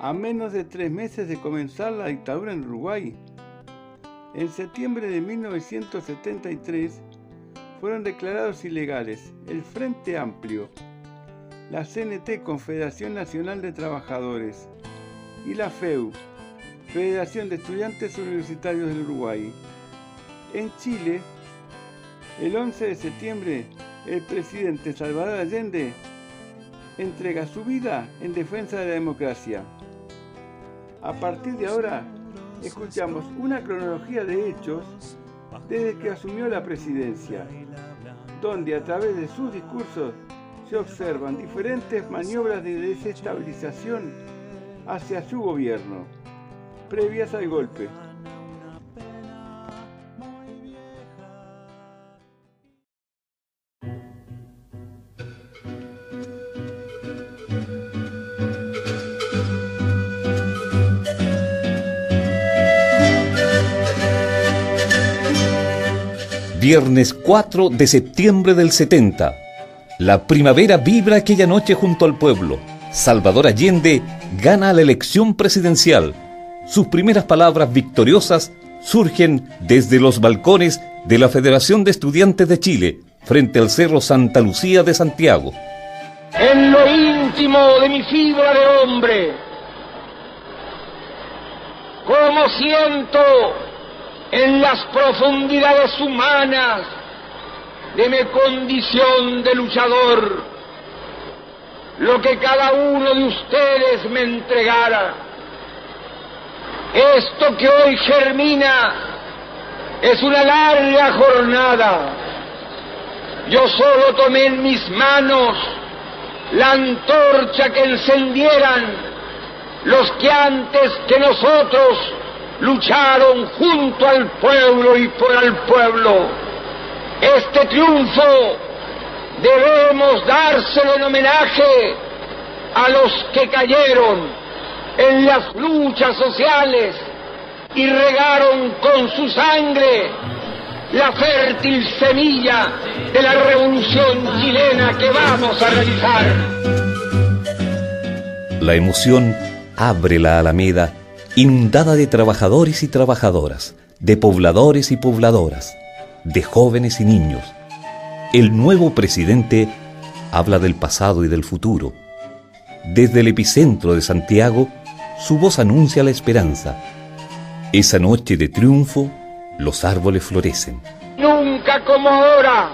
a menos de tres meses de comenzar la dictadura en Uruguay. En septiembre de 1973 fueron declarados ilegales el Frente Amplio, la CNT Confederación Nacional de Trabajadores y la FEU, Federación de Estudiantes Universitarios del Uruguay. En Chile, el 11 de septiembre, el presidente Salvador Allende entrega su vida en defensa de la democracia. A partir de ahora, escuchamos una cronología de hechos desde que asumió la presidencia, donde a través de sus discursos se observan diferentes maniobras de desestabilización hacia su gobierno, previas al golpe. Viernes 4 de septiembre del 70. La primavera vibra aquella noche junto al pueblo. Salvador Allende gana la elección presidencial. Sus primeras palabras victoriosas surgen desde los balcones de la Federación de Estudiantes de Chile, frente al Cerro Santa Lucía de Santiago. En lo íntimo de mi fibra de hombre, como siento en las profundidades humanas de mi condición de luchador, lo que cada uno de ustedes me entregara. Esto que hoy germina es una larga jornada. Yo solo tomé en mis manos la antorcha que encendieran los que antes que nosotros lucharon junto al pueblo y por el pueblo. Este triunfo debemos dárselo en homenaje a los que cayeron en las luchas sociales y regaron con su sangre la fértil semilla de la revolución chilena que vamos a realizar. La emoción abre la Alameda inundada de trabajadores y trabajadoras, de pobladores y pobladoras, de jóvenes y niños. El nuevo presidente habla del pasado y del futuro. Desde el epicentro de Santiago, su voz anuncia la esperanza. Esa noche de triunfo, los árboles florecen. Nunca como ahora,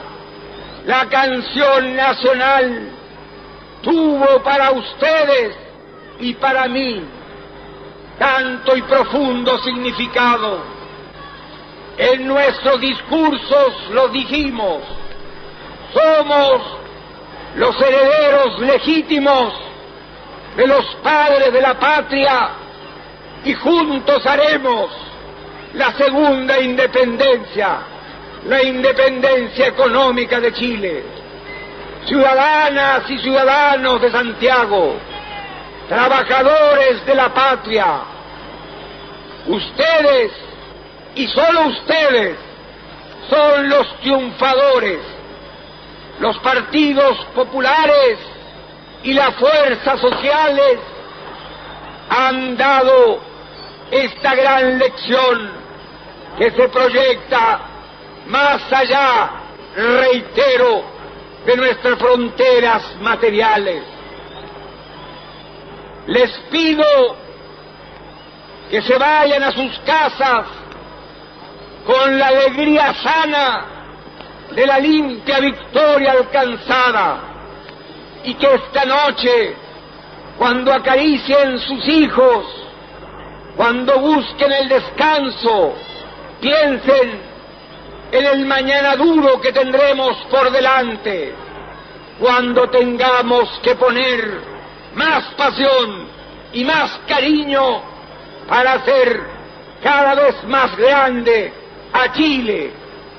la canción nacional tuvo para ustedes y para mí tanto y profundo significado. En nuestros discursos lo dijimos, somos los herederos legítimos de los padres de la patria y juntos haremos la segunda independencia, la independencia económica de Chile. Ciudadanas y ciudadanos de Santiago, trabajadores de la patria, ustedes y solo ustedes son los triunfadores. Los partidos populares y las fuerzas sociales han dado esta gran lección que se proyecta más allá, reitero, de nuestras fronteras materiales. Les pido que se vayan a sus casas con la alegría sana de la limpia victoria alcanzada y que esta noche, cuando acaricien sus hijos, cuando busquen el descanso, piensen en el mañana duro que tendremos por delante, cuando tengamos que poner más pasión y más cariño para hacer cada vez más grande a Chile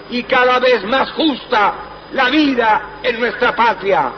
y cada vez más justa la vida en nuestra patria.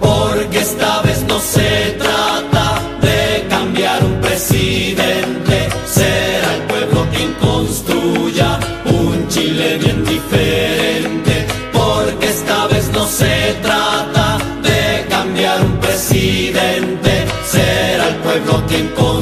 Porque esta vez no se trata de cambiar un presidente, será el pueblo quien construya un Chile bien diferente. Porque esta vez no se trata de cambiar un presidente, será el pueblo quien construya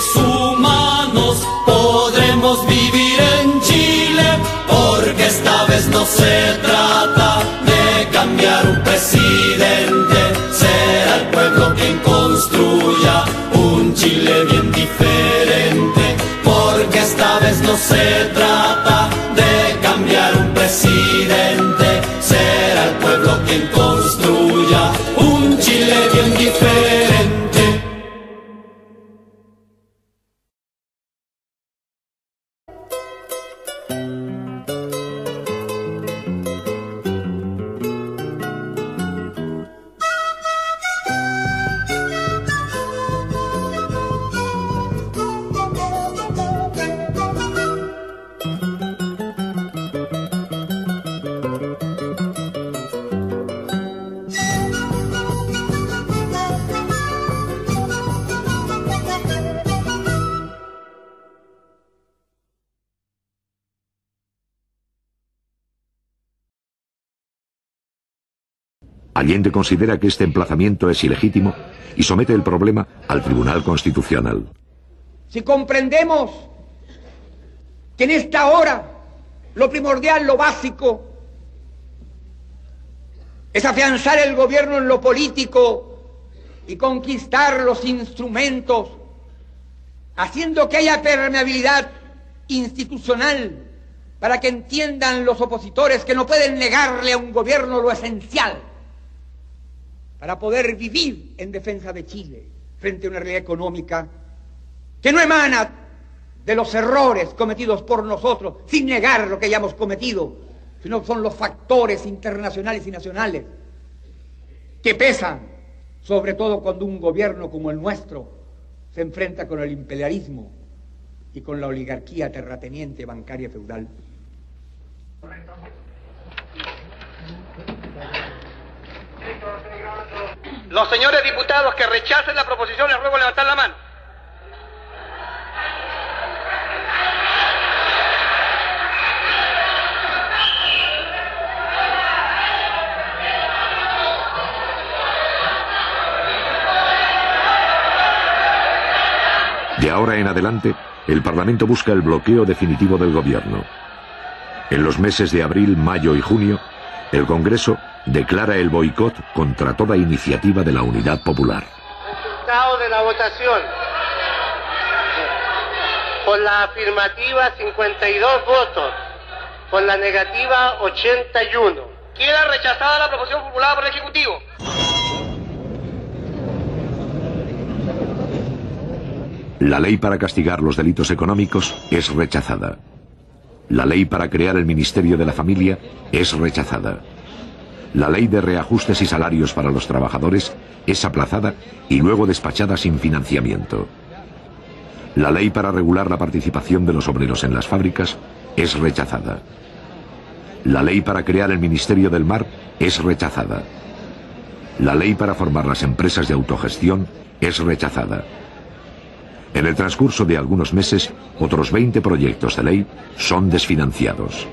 seres humanos podremos vivir en Chile, porque esta vez no se trata de cambiar un presidente, será el pueblo quien construya un Chile bien diferente, porque esta vez no se trata Allende considera que este emplazamiento es ilegítimo y somete el problema al Tribunal Constitucional. Si comprendemos que en esta hora lo primordial, lo básico, es afianzar el gobierno en lo político y conquistar los instrumentos, haciendo que haya permeabilidad institucional para que entiendan los opositores que no pueden negarle a un gobierno lo esencial para poder vivir en defensa de Chile frente a una realidad económica que no emana de los errores cometidos por nosotros, sin negar lo que hayamos cometido, sino son los factores internacionales y nacionales que pesan, sobre todo cuando un gobierno como el nuestro se enfrenta con el imperialismo y con la oligarquía terrateniente bancaria feudal. Los señores diputados que rechacen la proposición les ruego levantar la mano. De ahora en adelante, el Parlamento busca el bloqueo definitivo del gobierno. En los meses de abril, mayo y junio, el Congreso declara el boicot contra toda iniciativa de la Unidad Popular. Resultado de la votación. Por la afirmativa 52 votos. Por la negativa 81. Queda rechazada la proposición formulada por el Ejecutivo. La ley para castigar los delitos económicos es rechazada. La ley para crear el Ministerio de la Familia es rechazada. La ley de reajustes y salarios para los trabajadores es aplazada y luego despachada sin financiamiento. La ley para regular la participación de los obreros en las fábricas es rechazada. La ley para crear el Ministerio del Mar es rechazada. La ley para formar las empresas de autogestión es rechazada. En el transcurso de algunos meses, otros 20 proyectos de ley son desfinanciados.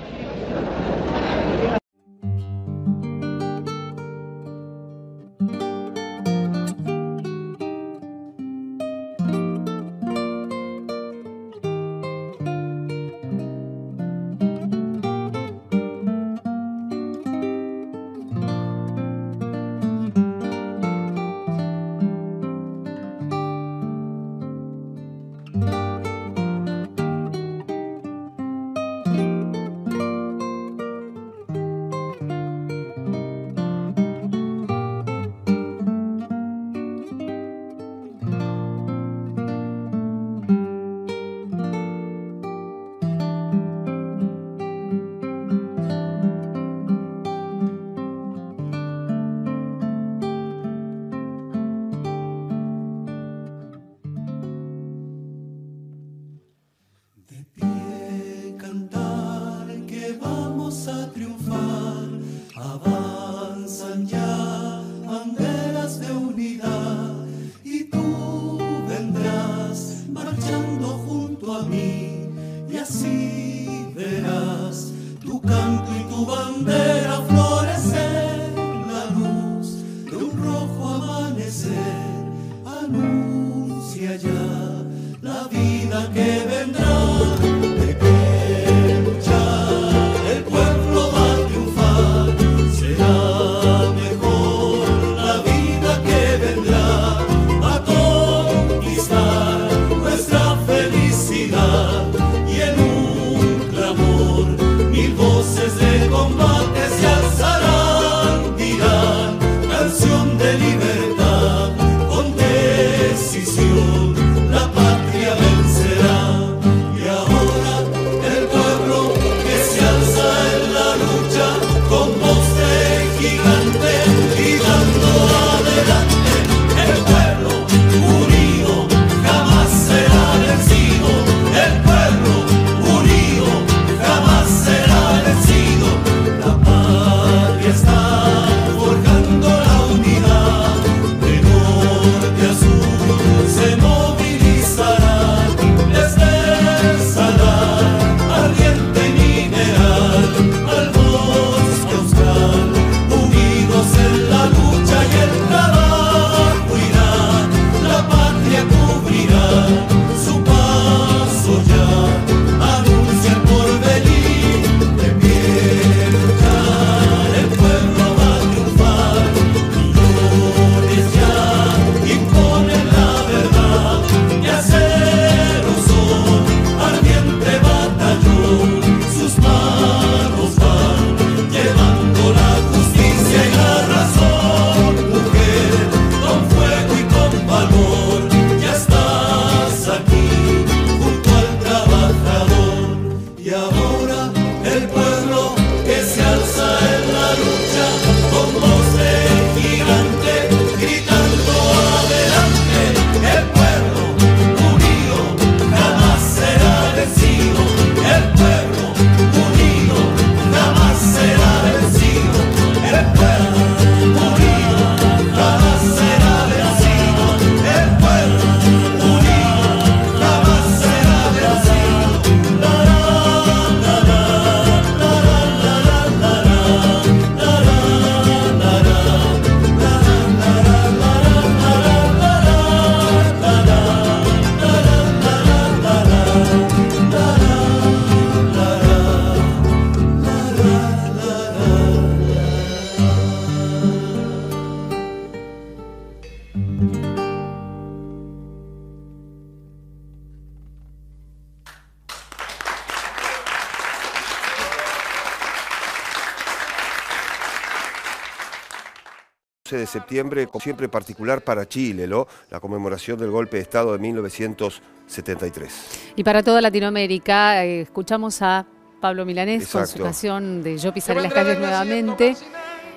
Septiembre, como siempre particular para Chile, ¿no? la conmemoración del golpe de Estado de 1973. Y para toda Latinoamérica, eh, escuchamos a Pablo Milanés con su canción de Yo pisaré las calles nuevamente.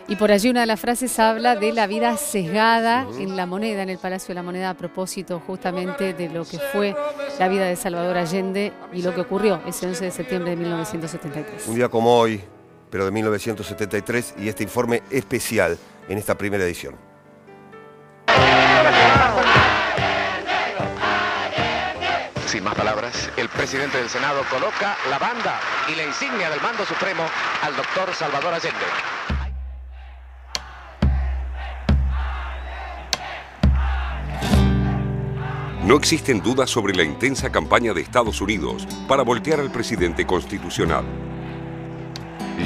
Y por allí una de las frases habla de la vida sesgada en la moneda, en el Palacio de la Moneda, a propósito justamente de lo que fue la vida de Salvador Allende y lo que ocurrió ese 11 de septiembre de 1973. Un día como hoy, pero de 1973, y este informe especial en esta primera edición. Sin más palabras, el presidente del Senado coloca la banda y la insignia del mando supremo al doctor Salvador Allende. No existen dudas sobre la intensa campaña de Estados Unidos para voltear al presidente constitucional.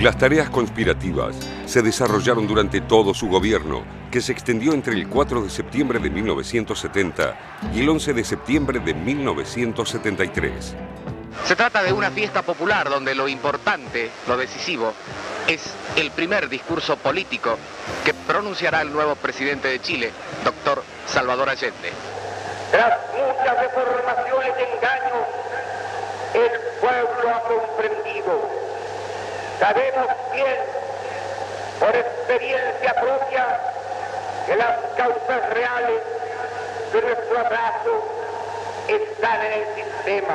Las tareas conspirativas se desarrollaron durante todo su gobierno, que se extendió entre el 4 de septiembre de 1970 y el 11 de septiembre de 1973. Se trata de una fiesta popular donde lo importante, lo decisivo, es el primer discurso político que pronunciará el nuevo presidente de Chile, doctor Salvador Allende. Tras muchas deformaciones y engaños, el pueblo ha comprendido Sabemos bien, por experiencia propia, que las causas reales de nuestro abrazo están en el sistema.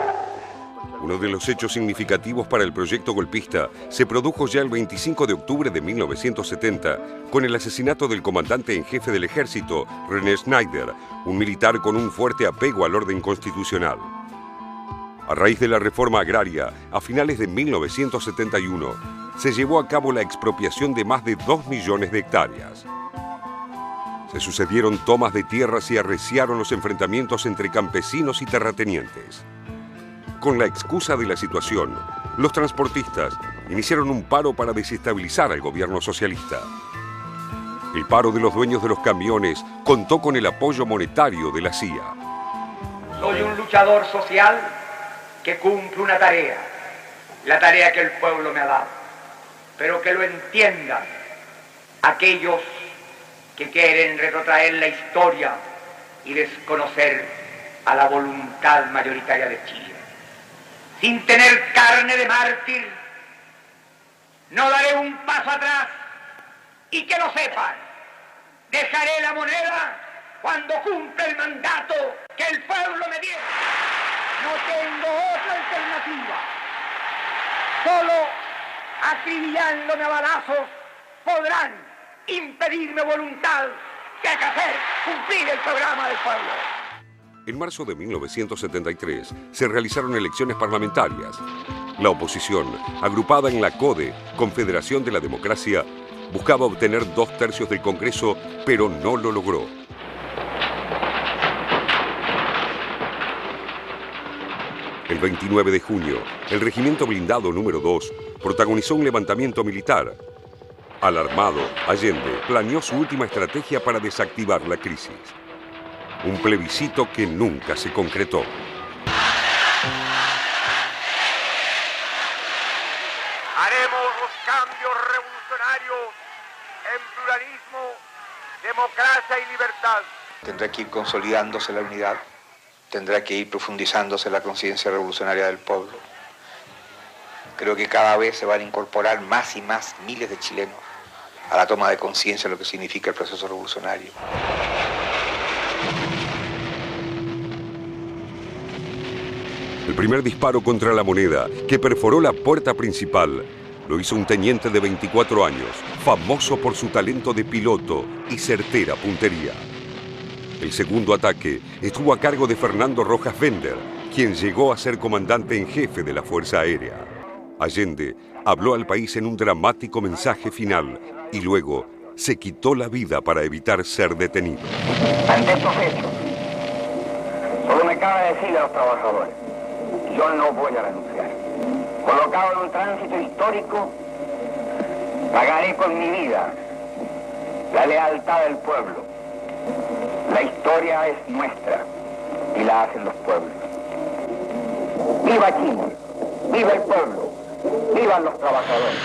Uno de los hechos significativos para el proyecto golpista se produjo ya el 25 de octubre de 1970 con el asesinato del comandante en jefe del ejército, René Schneider, un militar con un fuerte apego al orden constitucional. A raíz de la reforma agraria, a finales de 1971, se llevó a cabo la expropiación de más de 2 millones de hectáreas. Se sucedieron tomas de tierras y arreciaron los enfrentamientos entre campesinos y terratenientes. Con la excusa de la situación, los transportistas iniciaron un paro para desestabilizar al gobierno socialista. El paro de los dueños de los camiones contó con el apoyo monetario de la CIA. Soy un luchador social que cumple una tarea, la tarea que el pueblo me ha dado, pero que lo entiendan aquellos que quieren retrotraer la historia y desconocer a la voluntad mayoritaria de Chile. Sin tener carne de mártir, no daré un paso atrás y que lo sepan, dejaré la moneda cuando cumpla el mandato que el pueblo me dio. No tengo otra alternativa. Solo acribillándome a balazos podrán impedirme voluntad de hacer cumplir el programa del pueblo. En marzo de 1973 se realizaron elecciones parlamentarias. La oposición, agrupada en la CODE, Confederación de la Democracia, buscaba obtener dos tercios del Congreso, pero no lo logró. El 29 de junio, el Regimiento Blindado número 2 protagonizó un levantamiento militar. Alarmado, Allende planeó su última estrategia para desactivar la crisis. Un plebiscito que nunca se concretó. Haremos los cambios revolucionarios en pluralismo, democracia y libertad. Tendrá que ir consolidándose la unidad tendrá que ir profundizándose la conciencia revolucionaria del pueblo. Creo que cada vez se van a incorporar más y más miles de chilenos a la toma de conciencia de lo que significa el proceso revolucionario. El primer disparo contra la moneda, que perforó la puerta principal, lo hizo un teniente de 24 años, famoso por su talento de piloto y certera puntería. El segundo ataque estuvo a cargo de Fernando Rojas Bender, quien llegó a ser comandante en jefe de la Fuerza Aérea. Allende habló al país en un dramático mensaje final y luego se quitó la vida para evitar ser detenido. Ante estos hechos, solo me cabe decir a los trabajadores, yo no voy a renunciar. Colocado en un tránsito histórico, pagaré con mi vida la lealtad del pueblo la historia es nuestra y la hacen los pueblos. ¡Viva Chile! ¡Viva el pueblo! ¡Vivan los trabajadores!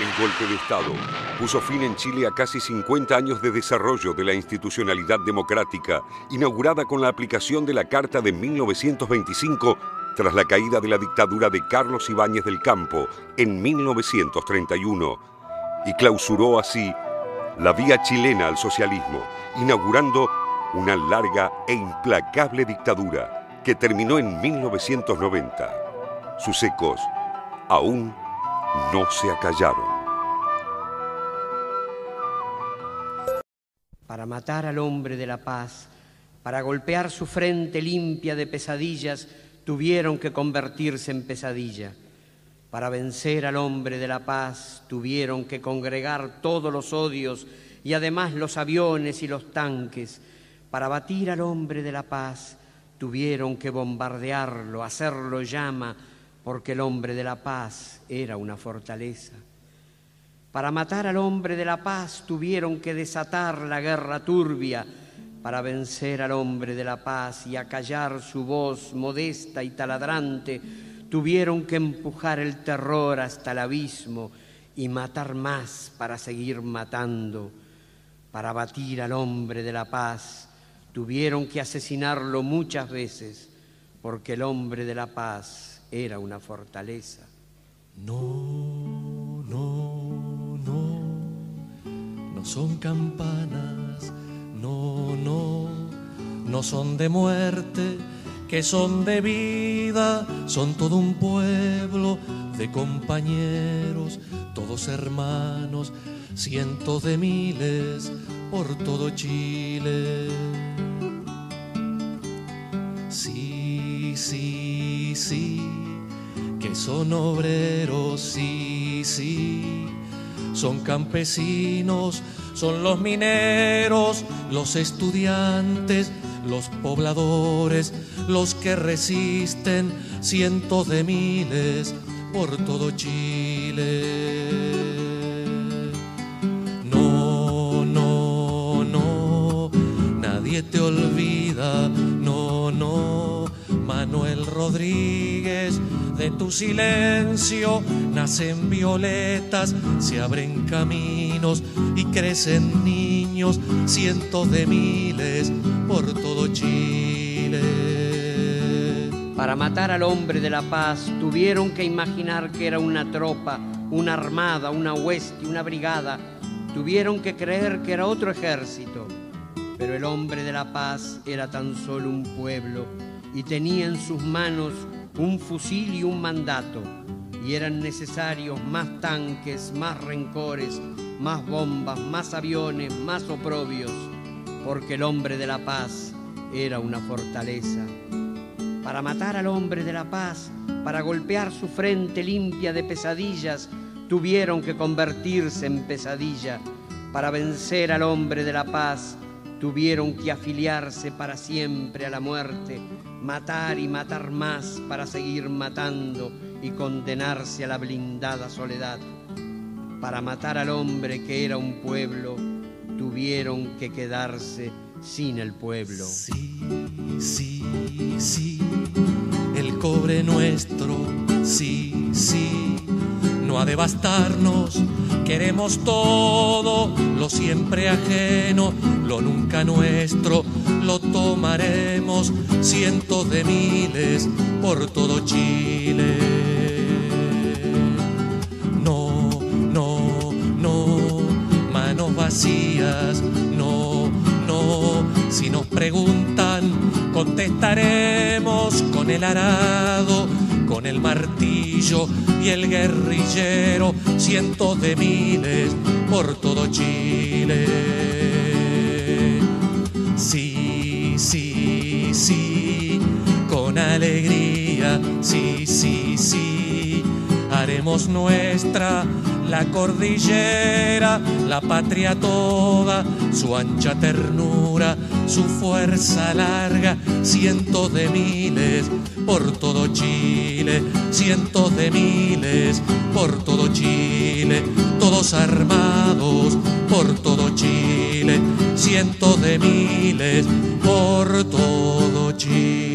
El golpe de Estado puso fin en Chile a casi 50 años de desarrollo de la institucionalidad democrática, inaugurada con la aplicación de la Carta de 1925 tras la caída de la dictadura de Carlos Ibáñez del Campo en 1931, y clausuró así la vía chilena al socialismo, inaugurando una larga e implacable dictadura que terminó en 1990. Sus ecos aún no se acallaron. para matar al hombre de la paz, para golpear su frente limpia de pesadillas, tuvieron que convertirse en pesadilla. Para vencer al hombre de la paz, tuvieron que congregar todos los odios y además los aviones y los tanques. Para batir al hombre de la paz, tuvieron que bombardearlo, hacerlo llama, porque el hombre de la paz era una fortaleza. Para matar al hombre de la paz tuvieron que desatar la guerra turbia, para vencer al hombre de la paz y acallar su voz modesta y taladrante, tuvieron que empujar el terror hasta el abismo y matar más para seguir matando. Para batir al hombre de la paz tuvieron que asesinarlo muchas veces, porque el hombre de la paz era una fortaleza. No, no, no, no son campanas, no, no, no son de muerte, que son de vida, son todo un pueblo de compañeros, todos hermanos, cientos de miles por todo Chile. Sí, sí, sí que son obreros, sí, sí, son campesinos, son los mineros, los estudiantes, los pobladores, los que resisten cientos de miles por todo Chile. No, no, no, nadie te olvida, no, no, Manuel Rodríguez de tu silencio nacen violetas, se abren caminos y crecen niños, cientos de miles por todo Chile. Para matar al hombre de la paz tuvieron que imaginar que era una tropa, una armada, una hueste, una brigada. Tuvieron que creer que era otro ejército. Pero el hombre de la paz era tan solo un pueblo y tenía en sus manos un fusil y un mandato, y eran necesarios más tanques, más rencores, más bombas, más aviones, más oprobios, porque el hombre de la paz era una fortaleza. Para matar al hombre de la paz, para golpear su frente limpia de pesadillas, tuvieron que convertirse en pesadilla. Para vencer al hombre de la paz, tuvieron que afiliarse para siempre a la muerte matar y matar más para seguir matando y condenarse a la blindada soledad. Para matar al hombre que era un pueblo, tuvieron que quedarse sin el pueblo. Sí, sí, sí, el cobre nuestro, sí, sí, no ha de bastarnos, queremos todo, lo siempre ajeno, lo nunca nuestro lo tomaremos cientos de miles por todo Chile. No, no, no, manos vacías, nos preguntan, contestaremos con el arado, con el martillo y el guerrillero, cientos de miles por todo Chile. Sí, sí, sí, con alegría, sí, sí, sí, haremos nuestra la cordillera, la patria toda, su ancha ternura, su fuerza larga, cientos de miles por todo Chile, cientos de miles por todo Chile, todos armados por todo Chile, cientos de miles por todo Chile.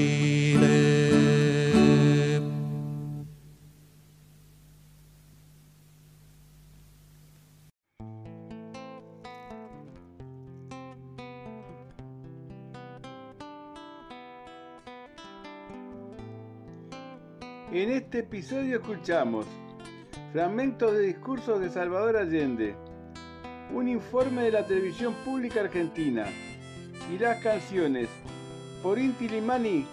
En este episodio escuchamos fragmentos de discursos de Salvador Allende, un informe de la televisión pública argentina y las canciones. Por Inti Limani,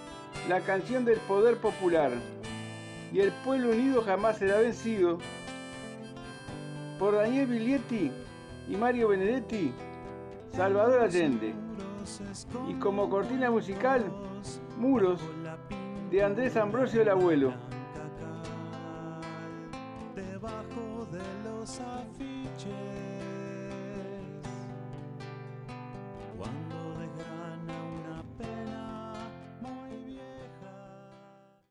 la canción del poder popular y el pueblo unido jamás será vencido, por Daniel Biglietti y Mario Benedetti, Salvador Allende, y como cortina musical, Muros, de Andrés Ambrosio el Abuelo.